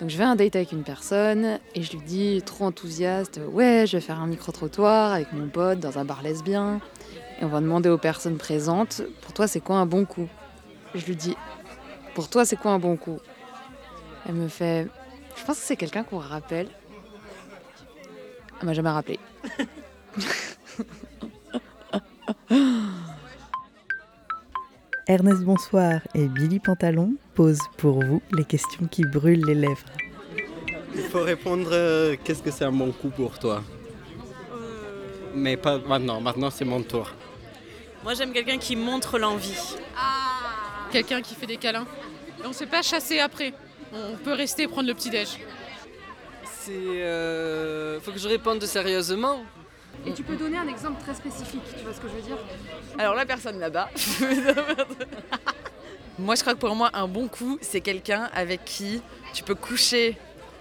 Donc je vais à un date avec une personne et je lui dis trop enthousiaste, ouais, je vais faire un micro-trottoir avec mon pote dans un bar lesbien. Et on va demander aux personnes présentes, pour toi c'est quoi un bon coup? Je lui dis, pour toi c'est quoi un bon coup? Elle me fait, je pense que c'est quelqu'un qu'on rappelle. Elle m'a jamais rappelé. Ernest Bonsoir et Billy Pantalon posent pour vous les questions qui brûlent les lèvres. Il faut répondre euh, qu'est-ce que c'est un bon coup pour toi? Mais pas maintenant, maintenant c'est mon tour. Moi j'aime quelqu'un qui montre l'envie. Quelqu'un qui fait des câlins. Et on ne se fait pas chasser après. On peut rester et prendre le petit-déj. C'est. euh, Faut que je réponde sérieusement. Et tu peux donner un exemple très spécifique, tu vois ce que je veux dire? Alors la personne là-bas. moi je crois que pour moi un bon coup c'est quelqu'un avec qui tu peux coucher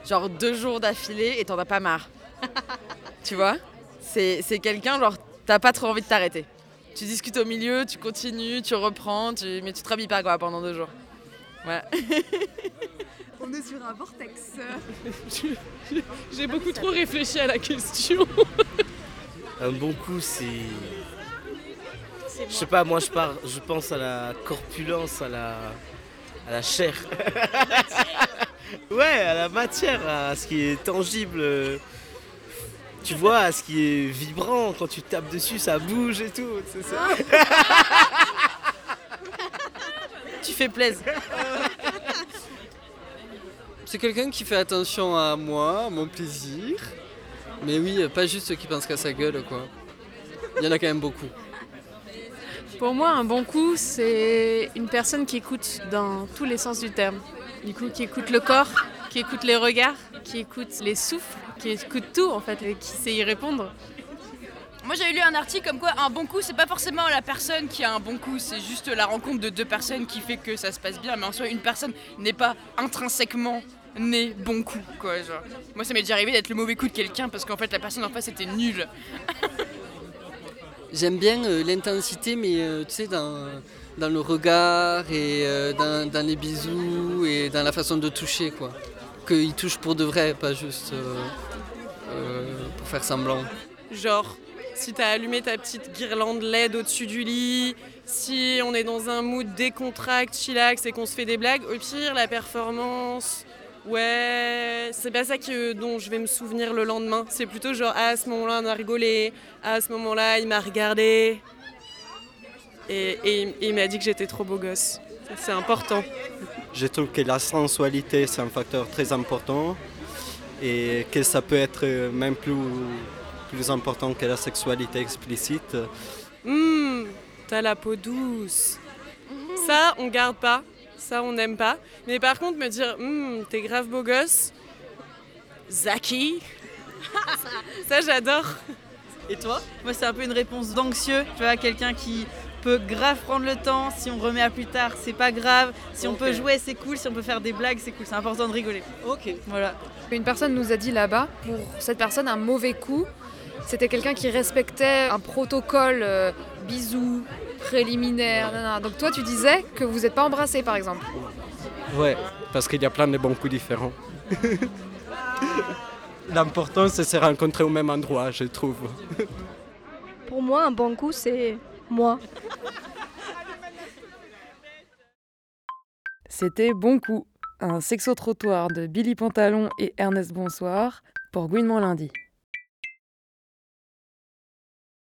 genre deux jours d'affilée et t'en as pas marre. tu vois? C'est c'est quelqu'un genre t'as pas trop envie de t'arrêter. Tu discutes au milieu, tu continues, tu reprends, tu... mais tu te rhabilles pas quoi pendant deux jours. Ouais. On est sur un vortex. J'ai beaucoup trop réfléchi à la question. Un bon coup, c'est. Je sais pas, moi je, pars, je pense à la corpulence, à la, à la chair. ouais, à la matière, à ce qui est tangible. Tu vois, à ce qui est vibrant, quand tu tapes dessus, ça bouge et tout. c'est ça. Tu fais plaisir. C'est quelqu'un qui fait attention à moi, à mon plaisir. Mais oui, pas juste ceux qui pensent qu'à sa gueule, quoi. Il y en a quand même beaucoup. Pour moi, un bon coup, c'est une personne qui écoute dans tous les sens du terme. Du coup, qui écoute le corps, qui écoute les regards, qui écoute les souffles, qui écoute tout en fait, et qui sait y répondre. Moi j'avais lu un article comme quoi un bon coup c'est pas forcément la personne qui a un bon coup, c'est juste la rencontre de deux personnes qui fait que ça se passe bien, mais en soi une personne n'est pas intrinsèquement née bon coup quoi genre. Moi ça m'est déjà arrivé d'être le mauvais coup de quelqu'un parce qu'en fait la personne en face était nulle. J'aime bien euh, l'intensité, mais euh, tu sais, dans, dans le regard et euh, dans, dans les bisous et dans la façon de toucher, quoi. Qu'il touche pour de vrai, pas juste euh, euh, pour faire semblant. Genre, si t'as allumé ta petite guirlande LED au-dessus du lit, si on est dans un mood décontracte, chillax et qu'on se fait des blagues, au pire, la performance, ouais, c'est pas ça que, dont je vais me souvenir le lendemain. C'est plutôt genre, ah, à ce moment-là, on a rigolé, ah, à ce moment-là, il m'a regardé. Et, et il- et il m'a dit que j'étais trop beau gosse. C'est important. Je trouve que la sensualité c'est un facteur très important et que ça peut être même plus, plus important que la sexualité explicite. Hum, t'as la peau douce. Ça, on garde pas. Ça, on n'aime pas. Mais par contre, me dire, hum, t'es grave beau gosse. Zaki. ça, j'adore. Et toi? Moi, c'est un peu une réponse d'anxieux. Tu vois, quelqu'un qui peut grave prendre le temps. Si on remet à plus tard, c'est pas grave. Si on peut jouer, c'est cool. Si on peut faire des blagues, c'est cool. C'est important de rigoler. Ok. Voilà. Une personne nous a dit là-bas, pour cette personne, un mauvais coup, c'était quelqu'un qui respectait un protocole euh, bisous, préliminaire. Donc toi, tu disais que vous n'êtes pas embrassés, par exemple. Ouais, parce qu'il y a plein de bons coups différents. L'important c'est de se rencontrer au même endroit, je trouve. Pour moi, un bon coup, c'est moi. C'était Bon Coup, un sexo-trottoir de Billy Pantalon et Ernest Bonsoir pour Gouinement lundi.